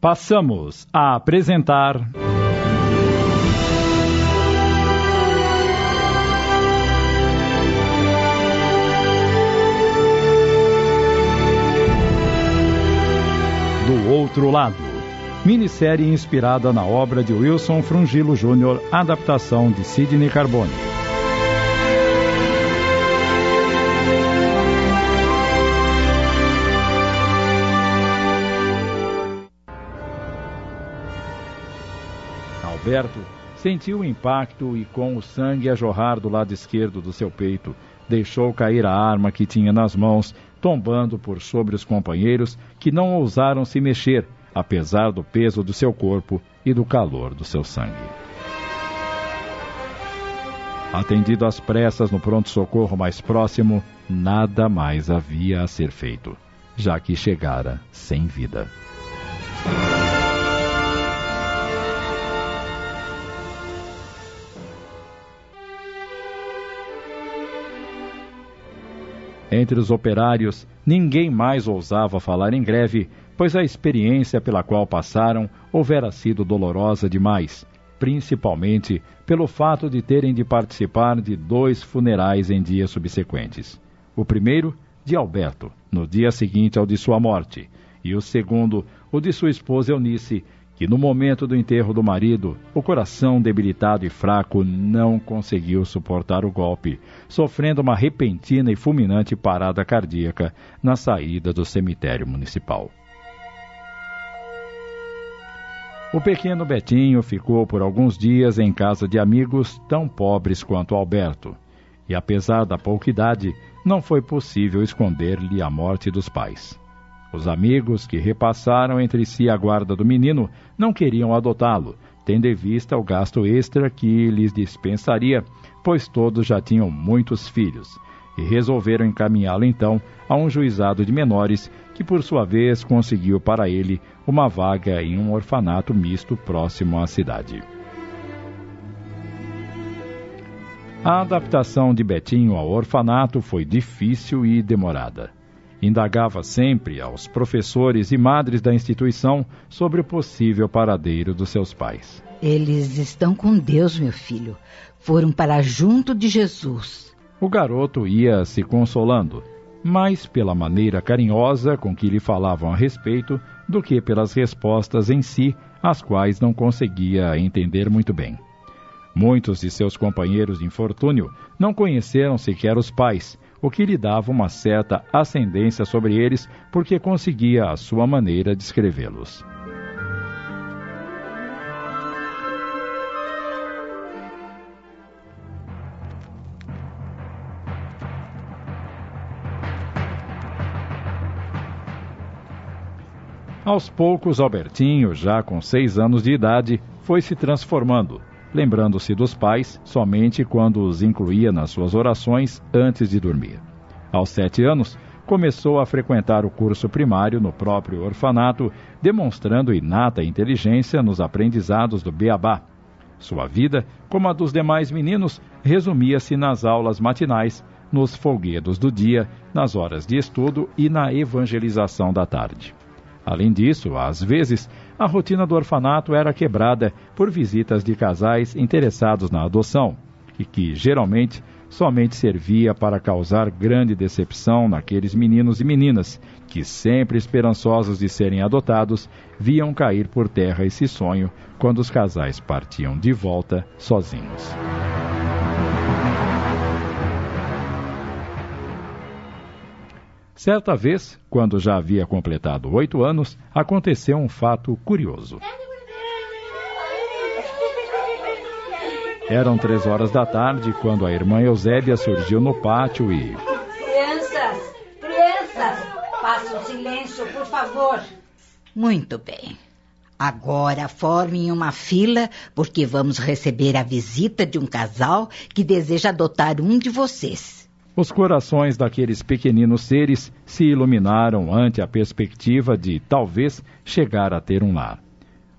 Passamos a apresentar. Do outro lado. Minissérie inspirada na obra de Wilson Frungilo Jr., adaptação de Sidney Carbone. Alberto sentiu o impacto e, com o sangue a jorrar do lado esquerdo do seu peito, deixou cair a arma que tinha nas mãos, tombando por sobre os companheiros que não ousaram se mexer, apesar do peso do seu corpo e do calor do seu sangue. Atendido às pressas no pronto-socorro mais próximo, nada mais havia a ser feito, já que chegara sem vida. Entre os operários, ninguém mais ousava falar em greve, pois a experiência pela qual passaram houvera sido dolorosa demais, principalmente pelo fato de terem de participar de dois funerais em dias subsequentes. O primeiro, de Alberto, no dia seguinte ao de sua morte, e o segundo, o de sua esposa Eunice, que no momento do enterro do marido, o coração debilitado e fraco não conseguiu suportar o golpe, sofrendo uma repentina e fulminante parada cardíaca na saída do cemitério municipal. O pequeno Betinho ficou por alguns dias em casa de amigos tão pobres quanto Alberto, e apesar da pouca idade, não foi possível esconder-lhe a morte dos pais. Os amigos que repassaram entre si a guarda do menino não queriam adotá-lo, tendo em vista o gasto extra que lhes dispensaria, pois todos já tinham muitos filhos, e resolveram encaminhá-lo então a um juizado de menores, que por sua vez conseguiu para ele uma vaga em um orfanato misto próximo à cidade. A adaptação de Betinho ao orfanato foi difícil e demorada. Indagava sempre aos professores e madres da instituição sobre o possível paradeiro dos seus pais. Eles estão com Deus, meu filho. Foram para junto de Jesus. O garoto ia se consolando, mais pela maneira carinhosa com que lhe falavam a respeito do que pelas respostas em si, as quais não conseguia entender muito bem. Muitos de seus companheiros de infortúnio não conheceram sequer os pais o que lhe dava uma certa ascendência sobre eles, porque conseguia a sua maneira de escrevê-los. Aos poucos, Albertinho, já com seis anos de idade, foi se transformando, lembrando-se dos pais somente quando os incluía nas suas orações antes de dormir. Aos sete anos, começou a frequentar o curso primário no próprio orfanato, demonstrando inata inteligência nos aprendizados do beabá. Sua vida, como a dos demais meninos, resumia-se nas aulas matinais, nos folguedos do dia, nas horas de estudo e na evangelização da tarde. Além disso, às vezes, a rotina do orfanato era quebrada por visitas de casais interessados na adoção e que, geralmente, somente servia para causar grande decepção naqueles meninos e meninas que, sempre esperançosos de serem adotados, viam cair por terra esse sonho quando os casais partiam de volta sozinhos. Certa vez, quando já havia completado oito anos, aconteceu um fato curioso. Eram três horas da tarde quando a irmã Eusébia surgiu no pátio e. Crianças! Crianças! Façam silêncio, por favor. Muito bem. Agora formem uma fila, porque vamos receber a visita de um casal que deseja adotar um de vocês. Os corações daqueles pequeninos seres se iluminaram ante a perspectiva de, talvez, chegar a ter um lar.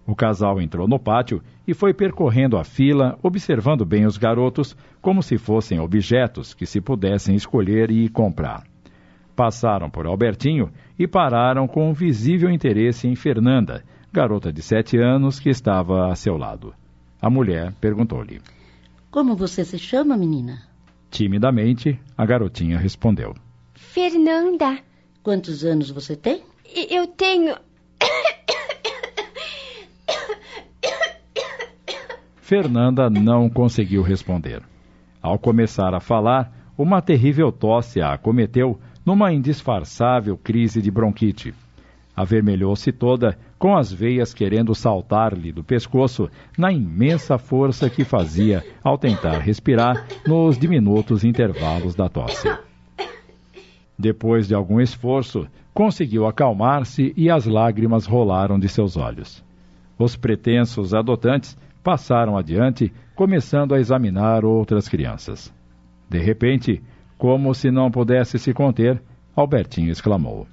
O casal entrou no pátio e foi percorrendo a fila, observando bem os garotos como se fossem objetos que se pudessem escolher e comprar. Passaram por Albertinho e pararam com um visível interesse em Fernanda, garota de sete anos que estava a seu lado. A mulher perguntou-lhe: Como você se chama, menina? Timidamente, a garotinha respondeu: Fernanda. Quantos anos você tem? Eu tenho. Fernanda não conseguiu responder. Ao começar a falar, uma terrível tosse a acometeu numa indisfarçável crise de bronquite. Avermelhou-se toda, com as veias querendo saltar-lhe do pescoço na imensa força que fazia ao tentar respirar nos diminutos intervalos da tosse. Depois de algum esforço, conseguiu acalmar-se e as lágrimas rolaram de seus olhos. Os pretensos adotantes passaram adiante, começando a examinar outras crianças. De repente, como se não pudesse se conter, Albertinho exclamou: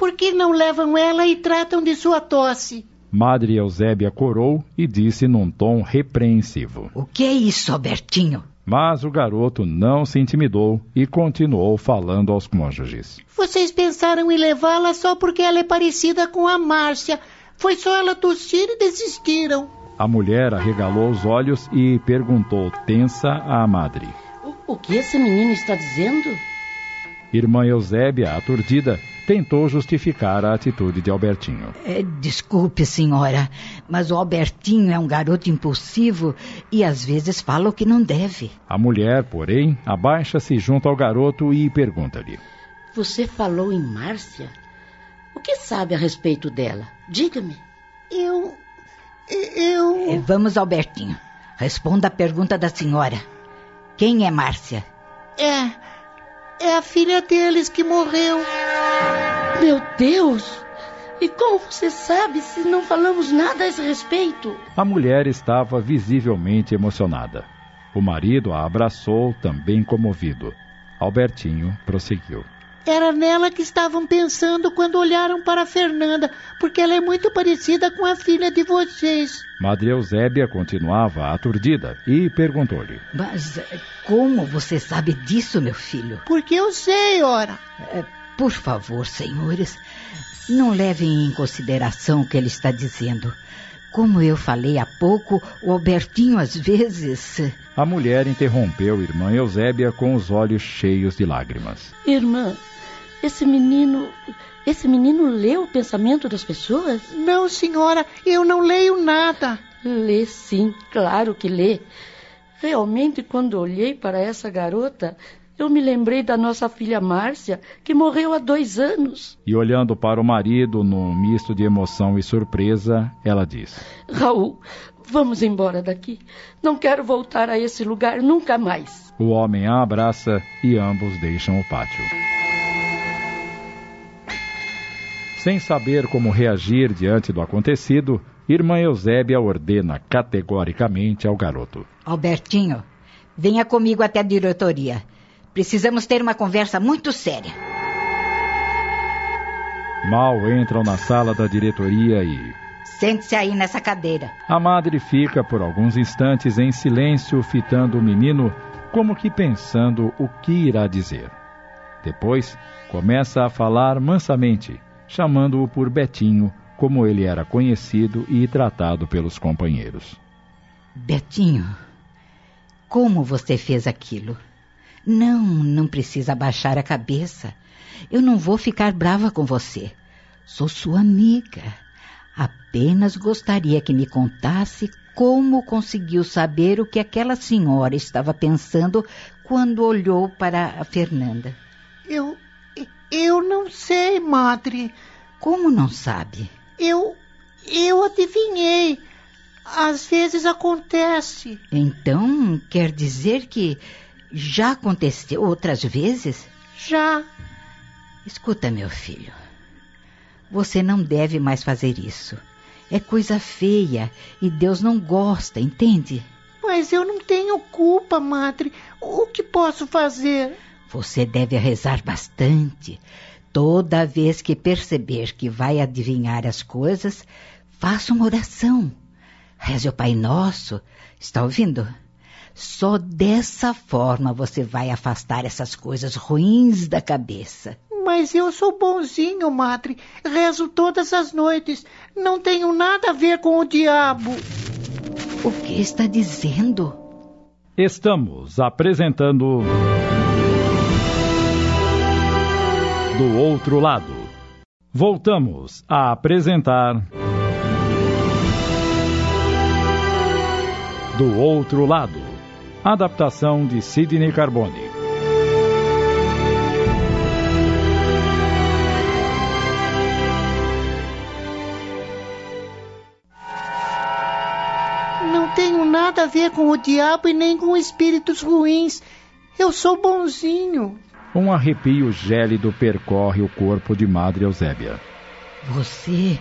Por que não levam ela e tratam de sua tosse? Madre Eusébia corou e disse num tom repreensivo: O que é isso, Albertinho? Mas o garoto não se intimidou e continuou falando aos cônjuges. Vocês pensaram em levá-la só porque ela é parecida com a Márcia. Foi só ela tossir e desistiram. A mulher arregalou os olhos e perguntou tensa à madre: O, o que esse menino está dizendo? Irmã Eusébia, aturdida, tentou justificar a atitude de Albertinho. É, desculpe, senhora, mas o Albertinho é um garoto impulsivo e às vezes fala o que não deve. A mulher, porém, abaixa-se junto ao garoto e pergunta-lhe: Você falou em Márcia? O que sabe a respeito dela? Diga-me. Eu. Eu. É, vamos, Albertinho. Responda a pergunta da senhora. Quem é Márcia? É. É a filha deles que morreu. Meu Deus! E como você sabe se não falamos nada a esse respeito? A mulher estava visivelmente emocionada. O marido a abraçou, também comovido. Albertinho prosseguiu. Era nela que estavam pensando quando olharam para Fernanda, porque ela é muito parecida com a filha de vocês. Madre Eusébia continuava aturdida e perguntou-lhe: Mas eh, como você sabe disso, meu filho? Porque eu sei, ora. É, por favor, senhores, não levem em consideração o que ele está dizendo. Como eu falei há pouco, o Albertinho às vezes. A mulher interrompeu irmã Eusébia com os olhos cheios de lágrimas. Irmã, esse menino. Esse menino lê o pensamento das pessoas? Não, senhora, eu não leio nada. Lê sim, claro que lê. Realmente, quando olhei para essa garota, eu me lembrei da nossa filha Márcia, que morreu há dois anos. E olhando para o marido num misto de emoção e surpresa, ela disse: Raul, vamos embora daqui. Não quero voltar a esse lugar nunca mais. O homem a abraça e ambos deixam o pátio. Sem saber como reagir diante do acontecido, irmã Eusébia ordena categoricamente ao garoto: Albertinho, venha comigo até a diretoria. Precisamos ter uma conversa muito séria. Mal entram na sala da diretoria e. Sente-se aí nessa cadeira. A madre fica por alguns instantes em silêncio, fitando o menino, como que pensando o que irá dizer. Depois, começa a falar mansamente chamando-o por Betinho, como ele era conhecido e tratado pelos companheiros. Betinho, como você fez aquilo? Não, não precisa baixar a cabeça. Eu não vou ficar brava com você. Sou sua amiga. Apenas gostaria que me contasse como conseguiu saber o que aquela senhora estava pensando quando olhou para a Fernanda. Eu eu não sei, madre. Como não sabe? Eu. Eu adivinhei. Às vezes acontece. Então, quer dizer que já aconteceu outras vezes? Já. Escuta, meu filho. Você não deve mais fazer isso. É coisa feia e Deus não gosta, entende? Mas eu não tenho culpa, madre. O que posso fazer? Você deve rezar bastante. Toda vez que perceber que vai adivinhar as coisas, faça uma oração. Reze o Pai Nosso. Está ouvindo? Só dessa forma você vai afastar essas coisas ruins da cabeça. Mas eu sou bonzinho, madre. Rezo todas as noites. Não tenho nada a ver com o diabo. O que está dizendo? Estamos apresentando. Do outro lado. Voltamos a apresentar. Do outro lado. Adaptação de Sidney Carbone. Nada a ver com o diabo e nem com espíritos ruins. Eu sou bonzinho. Um arrepio gélido percorre o corpo de Madre Eusébia. Você.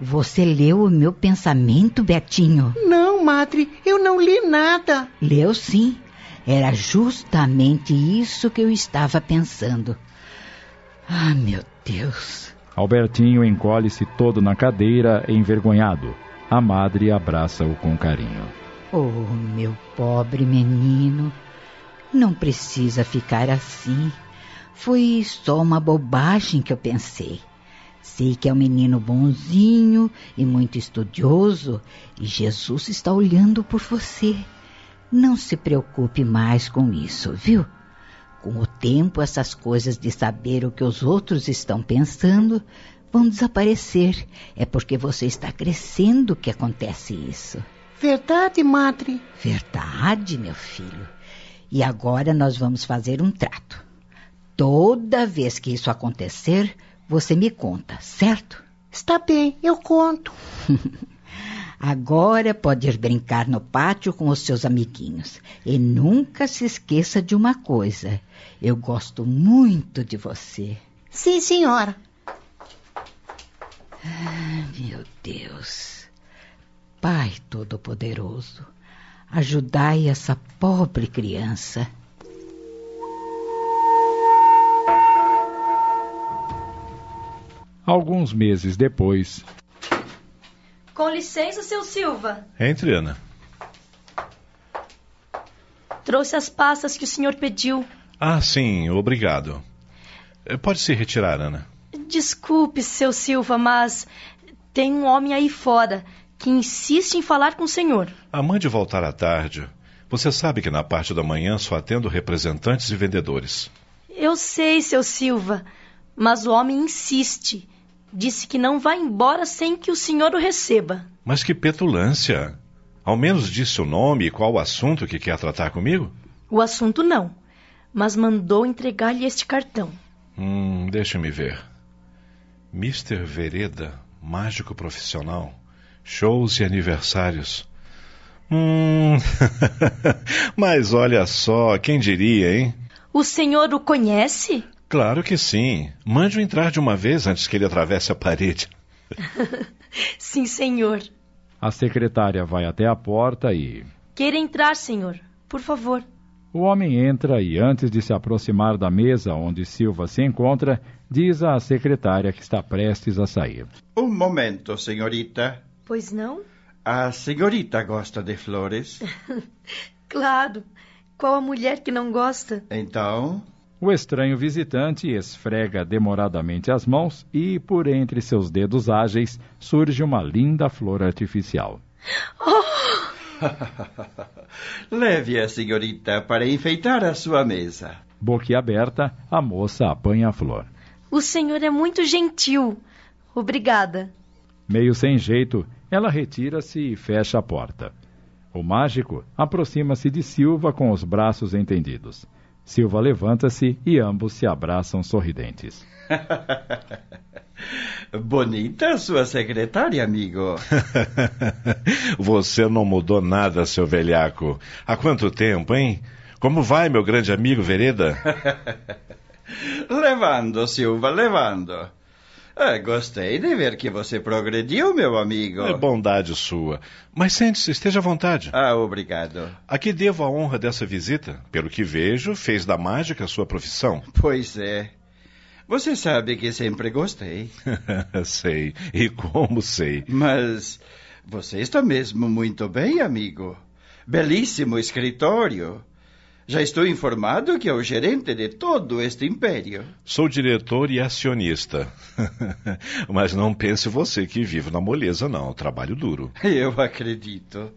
Você leu o meu pensamento, Betinho? Não, madre, eu não li nada. Leu sim. Era justamente isso que eu estava pensando. Ah, meu Deus. Albertinho encolhe-se todo na cadeira, envergonhado. A madre abraça-o com carinho. Oh, meu pobre menino. Não precisa ficar assim. Foi só uma bobagem que eu pensei. Sei que é um menino bonzinho e muito estudioso, e Jesus está olhando por você. Não se preocupe mais com isso, viu? Com o tempo, essas coisas de saber o que os outros estão pensando vão desaparecer. É porque você está crescendo que acontece isso. Verdade, madre? Verdade, meu filho. E agora nós vamos fazer um trato. Toda vez que isso acontecer, você me conta, certo? Está bem, eu conto. Agora pode ir brincar no pátio com os seus amiguinhos. E nunca se esqueça de uma coisa. Eu gosto muito de você. Sim, senhora. Ah, meu Deus. Pai Todo-Poderoso, ajudai essa pobre criança. Alguns meses depois. Com licença, seu Silva. Entre, Ana. Trouxe as pastas que o senhor pediu. Ah, sim, obrigado. Eh, Pode se retirar, Ana. Desculpe, seu Silva, mas tem um homem aí fora que insiste em falar com o senhor. A mãe de voltar à tarde. Você sabe que na parte da manhã só atendo representantes e vendedores. Eu sei, seu Silva, mas o homem insiste. Disse que não vai embora sem que o senhor o receba. Mas que petulância! Ao menos disse o nome e qual o assunto que quer tratar comigo? O assunto não, mas mandou entregar-lhe este cartão. Hum, deixa-me ver. Mr. Vereda, mágico profissional. Shows e aniversários. Hum. Mas olha só, quem diria, hein? O senhor o conhece? Claro que sim. Mande-o entrar de uma vez antes que ele atravesse a parede. Sim, senhor. A secretária vai até a porta e. Queira entrar, senhor. Por favor. O homem entra e, antes de se aproximar da mesa onde Silva se encontra, diz à secretária que está prestes a sair. Um momento, senhorita. Pois não? A senhorita gosta de flores? Claro. Qual a mulher que não gosta? Então, O estranho visitante esfrega demoradamente as mãos e, por entre seus dedos ágeis, surge uma linda flor artificial. leve a senhorita para enfeitar a sua mesa. Boquiaberta, a moça apanha a flor. O senhor é muito gentil. Obrigada. Meio sem jeito, ela retira-se e fecha a porta. O mágico aproxima-se de Silva com os braços entendidos. Silva levanta-se e ambos se abraçam sorridentes. Bonita sua secretária, amigo. Você não mudou nada, seu velhaco. Há quanto tempo, hein? Como vai, meu grande amigo Vereda? levando, Silva, levando. Ah, gostei de ver que você progrediu, meu amigo. É bondade sua. Mas sente-se, esteja à vontade. Ah, obrigado. A que devo a honra dessa visita? Pelo que vejo, fez da mágica sua profissão. Pois é. Você sabe que sempre gostei. sei. E como sei? Mas você está mesmo muito bem, amigo. Belíssimo escritório. Já estou informado que é o gerente de todo este império. Sou diretor e acionista. Mas não pense você que vivo na moleza, não. Trabalho duro. Eu acredito.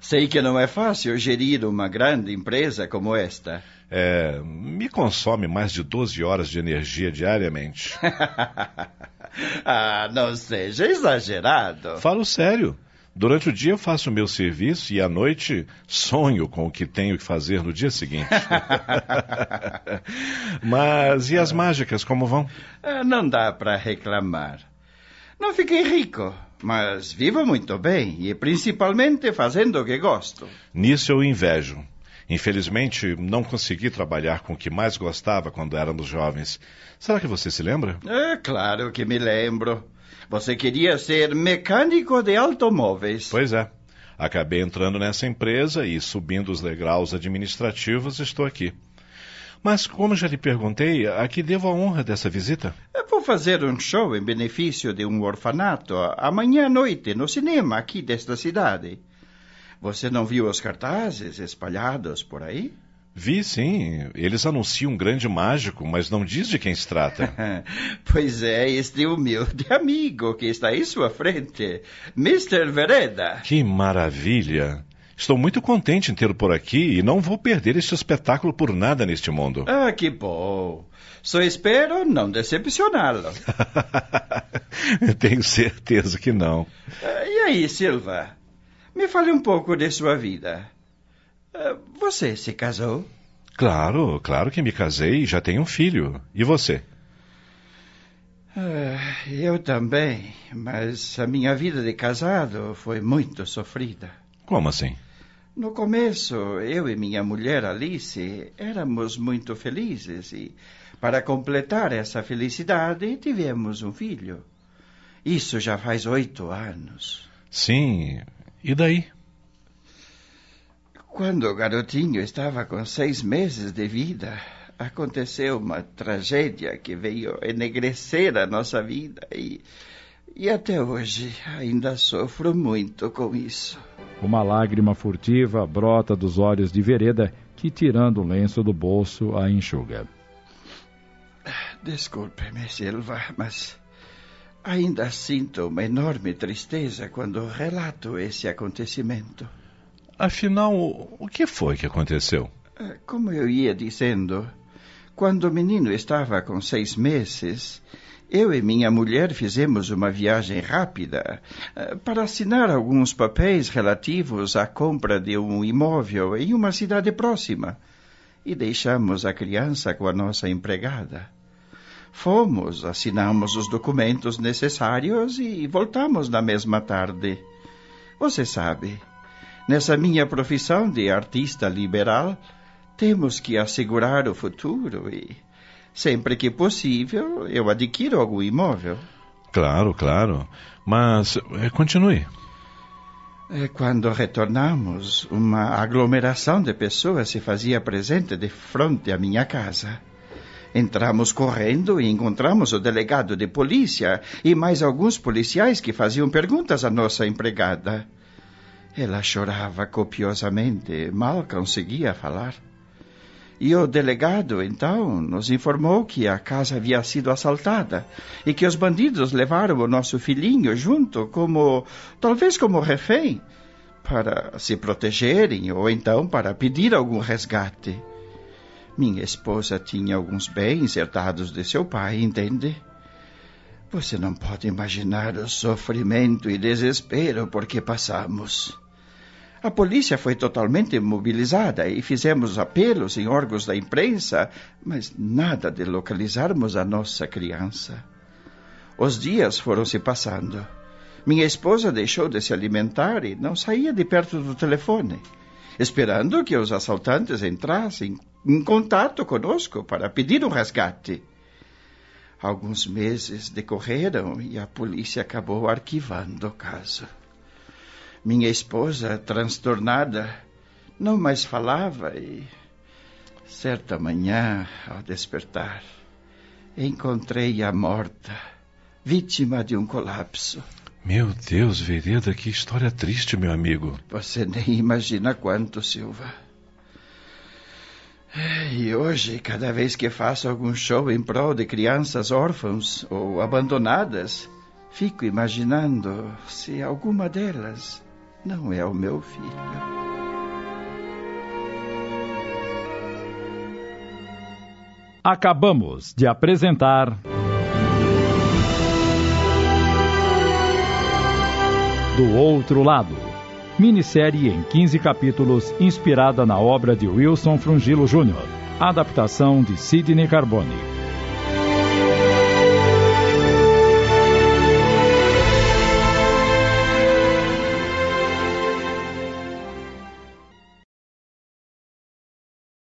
Sei que não é fácil gerir uma grande empresa como esta. É, me consome mais de 12 horas de energia diariamente. ah, não seja exagerado. Falo sério. Durante o dia eu faço o meu serviço e à noite sonho com o que tenho que fazer no dia seguinte. Mas e as mágicas, como vão? Ah, não dá para reclamar. Não fiquei rico, mas vivo muito bem e principalmente fazendo o que gosto. Nisso eu invejo. Infelizmente, não consegui trabalhar com o que mais gostava quando éramos jovens. Será que você se lembra? É claro que me lembro. Você queria ser mecânico de automóveis. Pois é. Acabei entrando nessa empresa e, subindo os degraus administrativos, estou aqui. Mas, como já lhe perguntei, a que devo a honra dessa visita? Eu vou fazer um show em benefício de um orfanato amanhã à noite no cinema aqui desta cidade. Você não viu os cartazes espalhados por aí? Vi, sim. Eles anunciam um grande mágico, mas não diz de quem se trata. pois é, este humilde amigo que está em sua frente, Mr. Vereda. Que maravilha! Estou muito contente em tê-lo por aqui e não vou perder este espetáculo por nada neste mundo. Ah, que bom! Só espero não decepcioná-lo. Tenho certeza que não. Ah, e aí, Silva? Me fale um pouco de sua vida. Ah, você se casou? Claro, claro que me casei e já tenho um filho. E você? Ah, eu também, mas a minha vida de casado foi muito sofrida. Como assim? No começo, eu e minha mulher Alice éramos muito felizes e, para completar essa felicidade, tivemos um filho. Isso já faz oito anos. Sim, e daí? Quando o garotinho estava com seis meses de vida, aconteceu uma tragédia que veio enegrecer a nossa vida e, e até hoje ainda sofro muito com isso. Uma lágrima furtiva brota dos olhos de Vereda, que, tirando o lenço do bolso, a enxuga. Desculpe-me, Silva, mas ainda sinto uma enorme tristeza quando relato esse acontecimento. Afinal, o que foi que aconteceu? Como eu ia dizendo, quando o menino estava com seis meses, eu e minha mulher fizemos uma viagem rápida para assinar alguns papéis relativos à compra de um imóvel em uma cidade próxima e deixamos a criança com a nossa empregada. Fomos, assinamos os documentos necessários e voltamos na mesma tarde. Você sabe, Nessa minha profissão de artista liberal, temos que assegurar o futuro e, sempre que possível, eu adquiro algum imóvel. Claro, claro. Mas continue. Quando retornamos, uma aglomeração de pessoas se fazia presente de frente à minha casa. Entramos correndo e encontramos o delegado de polícia e mais alguns policiais que faziam perguntas à nossa empregada. Ela chorava copiosamente, mal conseguia falar. E o delegado, então, nos informou que a casa havia sido assaltada e que os bandidos levaram o nosso filhinho junto, como. talvez como refém, para se protegerem ou então para pedir algum resgate. Minha esposa tinha alguns bens herdados de seu pai, entende? Você não pode imaginar o sofrimento e desespero por que passamos. A polícia foi totalmente mobilizada e fizemos apelos em órgãos da imprensa, mas nada de localizarmos a nossa criança. Os dias foram se passando. Minha esposa deixou de se alimentar e não saía de perto do telefone, esperando que os assaltantes entrassem em contato conosco para pedir um resgate. Alguns meses decorreram e a polícia acabou arquivando o caso. Minha esposa, transtornada, não mais falava e, certa manhã, ao despertar, encontrei-a morta, vítima de um colapso. Meu Deus, Vereda, que história triste, meu amigo. Você nem imagina quanto, Silva. E hoje, cada vez que faço algum show em prol de crianças órfãs ou abandonadas, fico imaginando se alguma delas não é o meu filho. Acabamos de apresentar. Do Outro Lado. Minissérie em 15 capítulos, inspirada na obra de Wilson Frungilo Jr. Adaptação de Sidney Carbone.